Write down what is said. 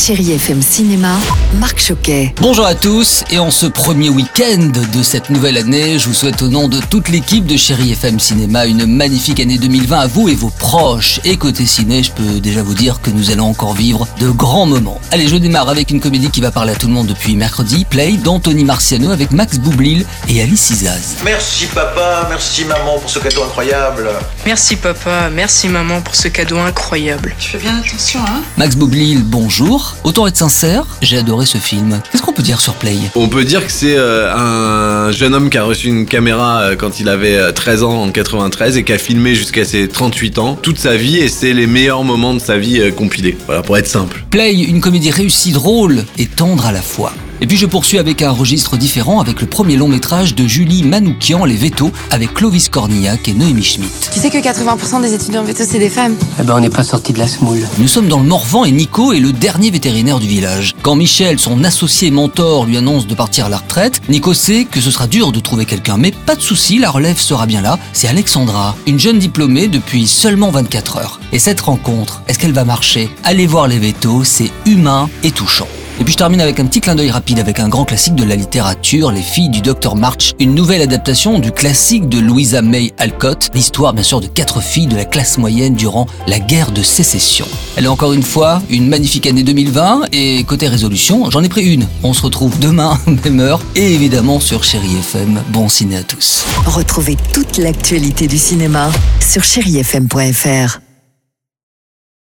Chérie FM Cinéma, Marc Choquet. Bonjour à tous et en ce premier week-end de cette nouvelle année, je vous souhaite au nom de toute l'équipe de Chéri FM Cinéma une magnifique année 2020 à vous et vos proches. Et côté ciné, je peux déjà vous dire que nous allons encore vivre de grands moments. Allez, je démarre avec une comédie qui va parler à tout le monde depuis mercredi, Play d'Anthony Marciano avec Max Boublil et Alice Izaz. Merci papa, merci maman pour ce cadeau incroyable. Merci papa, merci maman pour ce cadeau incroyable. Tu fais bien attention, hein Max Boublil, bonjour. Autant être sincère, j'ai adoré ce film. Qu'est-ce qu'on peut dire sur Play? On peut dire que c'est euh, un jeune homme qui a reçu une caméra euh, quand il avait euh, 13 ans en 93 et qui a filmé jusqu'à ses 38 ans toute sa vie et c'est les meilleurs moments de sa vie euh, compilés. Voilà, pour être simple. Play, une comédie réussie, drôle et tendre à la fois. Et puis je poursuis avec un registre différent avec le premier long métrage de Julie Manoukian, Les Vétos, avec Clovis Cornillac et Noémie Schmidt. Tu sais que 80% des étudiants veto, c'est des femmes. Eh ben, on n'est pas sorti de la semoule. Nous sommes dans le Morvan et Nico est le dernier vétérinaire du village. Quand Michel, son associé et mentor, lui annonce de partir à la retraite, Nico sait que ce sera dur de trouver quelqu'un, mais pas de souci, la relève sera bien là. C'est Alexandra, une jeune diplômée depuis seulement 24 heures. Et cette rencontre, est-ce qu'elle va marcher? Allez voir les vétos, c'est humain et touchant. Et puis je termine avec un petit clin d'œil rapide avec un grand classique de la littérature, Les filles du docteur March, une nouvelle adaptation du classique de Louisa May Alcott, l'histoire bien sûr de quatre filles de la classe moyenne durant la guerre de sécession. Elle est encore une fois une magnifique année 2020 et côté résolution, j'en ai pris une. On se retrouve demain, même heure, et évidemment sur Chéri FM. Bon ciné à tous. Retrouvez toute l'actualité du cinéma sur chérifm.fr.